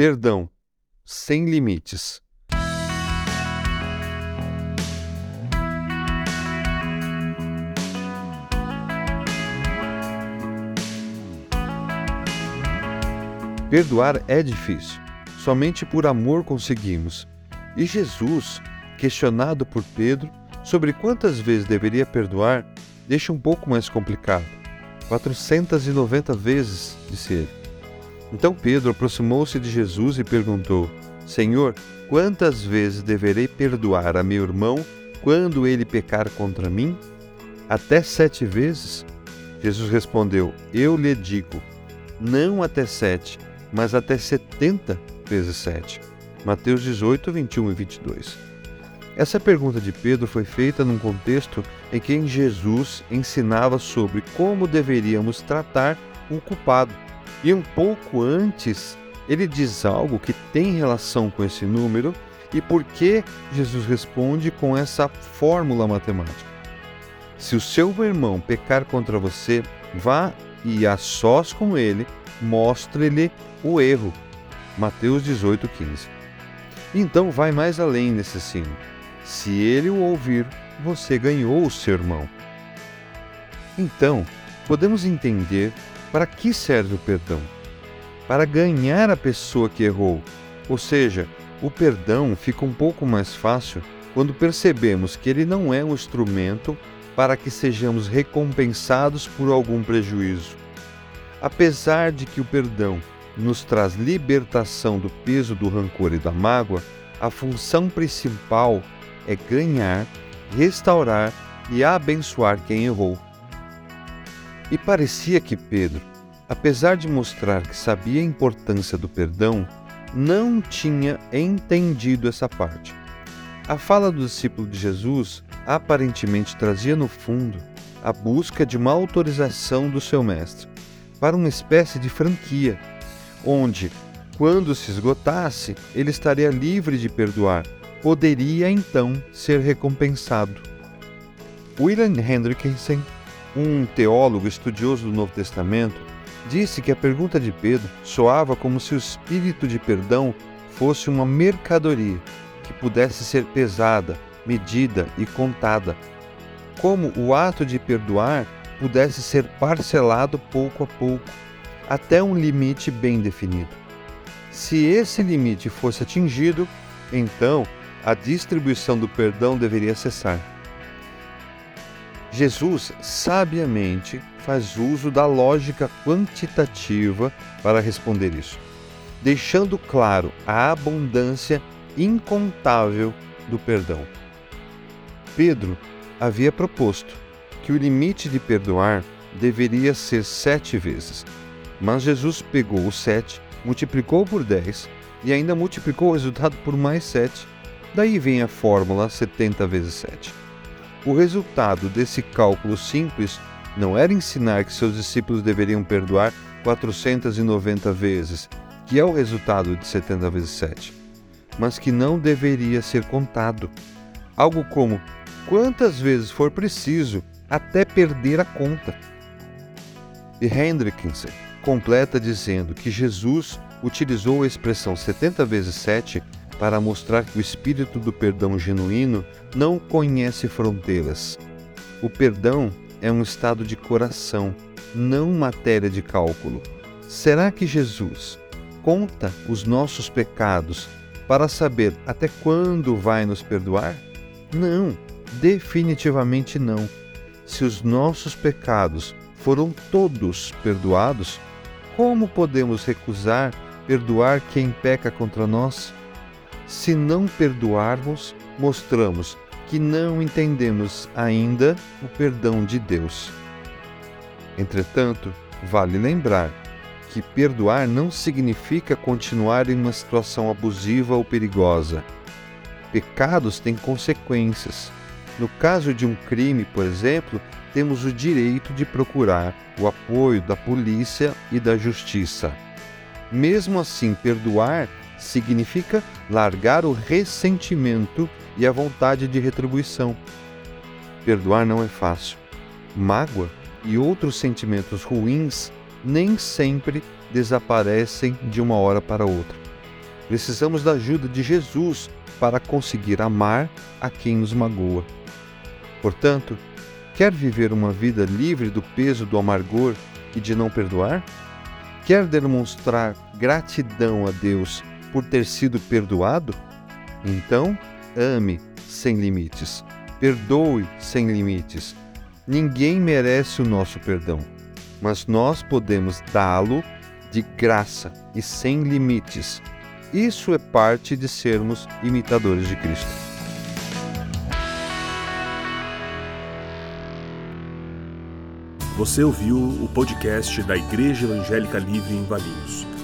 Perdão sem limites. Perdoar é difícil. Somente por amor conseguimos. E Jesus, questionado por Pedro sobre quantas vezes deveria perdoar, deixa um pouco mais complicado. 490 vezes, disse ele. Então Pedro aproximou-se de Jesus e perguntou: Senhor, quantas vezes deverei perdoar a meu irmão quando ele pecar contra mim? Até sete vezes? Jesus respondeu: Eu lhe digo, não até sete, mas até setenta vezes sete. Mateus 18, 21 e 22. Essa pergunta de Pedro foi feita num contexto em que Jesus ensinava sobre como deveríamos tratar um culpado e um pouco antes, ele diz algo que tem relação com esse número e por que Jesus responde com essa fórmula matemática. Se o seu irmão pecar contra você, vá e a sós com ele, mostre-lhe o erro. Mateus 18:15. Então vai mais além nesse ensino. Se ele o ouvir, você ganhou o seu irmão. Então, podemos entender para que serve o perdão? Para ganhar a pessoa que errou. Ou seja, o perdão fica um pouco mais fácil quando percebemos que ele não é um instrumento para que sejamos recompensados por algum prejuízo. Apesar de que o perdão nos traz libertação do peso do rancor e da mágoa, a função principal é ganhar, restaurar e abençoar quem errou. E parecia que Pedro, apesar de mostrar que sabia a importância do perdão, não tinha entendido essa parte. A fala do discípulo de Jesus aparentemente trazia no fundo a busca de uma autorização do seu mestre para uma espécie de franquia, onde, quando se esgotasse, ele estaria livre de perdoar, poderia então ser recompensado. William Hendrickson um teólogo estudioso do Novo Testamento disse que a pergunta de Pedro soava como se o espírito de perdão fosse uma mercadoria que pudesse ser pesada, medida e contada, como o ato de perdoar pudesse ser parcelado pouco a pouco, até um limite bem definido. Se esse limite fosse atingido, então a distribuição do perdão deveria cessar. Jesus sabiamente faz uso da lógica quantitativa para responder isso, deixando claro a abundância incontável do perdão. Pedro havia proposto que o limite de perdoar deveria ser sete vezes, mas Jesus pegou o sete, multiplicou por dez e ainda multiplicou o resultado por mais sete. Daí vem a fórmula 70 vezes 7. O resultado desse cálculo simples não era ensinar que seus discípulos deveriam perdoar 490 vezes, que é o resultado de 70 vezes 7, mas que não deveria ser contado. Algo como quantas vezes for preciso até perder a conta. E Hendrickson completa dizendo que Jesus utilizou a expressão 70 vezes 7 para mostrar que o espírito do perdão genuíno não conhece fronteiras. O perdão é um estado de coração, não matéria de cálculo. Será que Jesus conta os nossos pecados para saber até quando vai nos perdoar? Não, definitivamente não. Se os nossos pecados foram todos perdoados, como podemos recusar perdoar quem peca contra nós? Se não perdoarmos, mostramos que não entendemos ainda o perdão de Deus. Entretanto, vale lembrar que perdoar não significa continuar em uma situação abusiva ou perigosa. Pecados têm consequências. No caso de um crime, por exemplo, temos o direito de procurar o apoio da polícia e da justiça. Mesmo assim, perdoar significa largar o ressentimento e a vontade de retribuição. Perdoar não é fácil. Mágoa e outros sentimentos ruins nem sempre desaparecem de uma hora para outra. Precisamos da ajuda de Jesus para conseguir amar a quem nos magoa. Portanto, quer viver uma vida livre do peso do amargor e de não perdoar? Quer demonstrar gratidão a Deus por ter sido perdoado? Então, ame sem limites. Perdoe sem limites. Ninguém merece o nosso perdão, mas nós podemos dá-lo de graça e sem limites isso é parte de sermos imitadores de Cristo. Você ouviu o podcast da Igreja Evangélica Livre em Valinhos.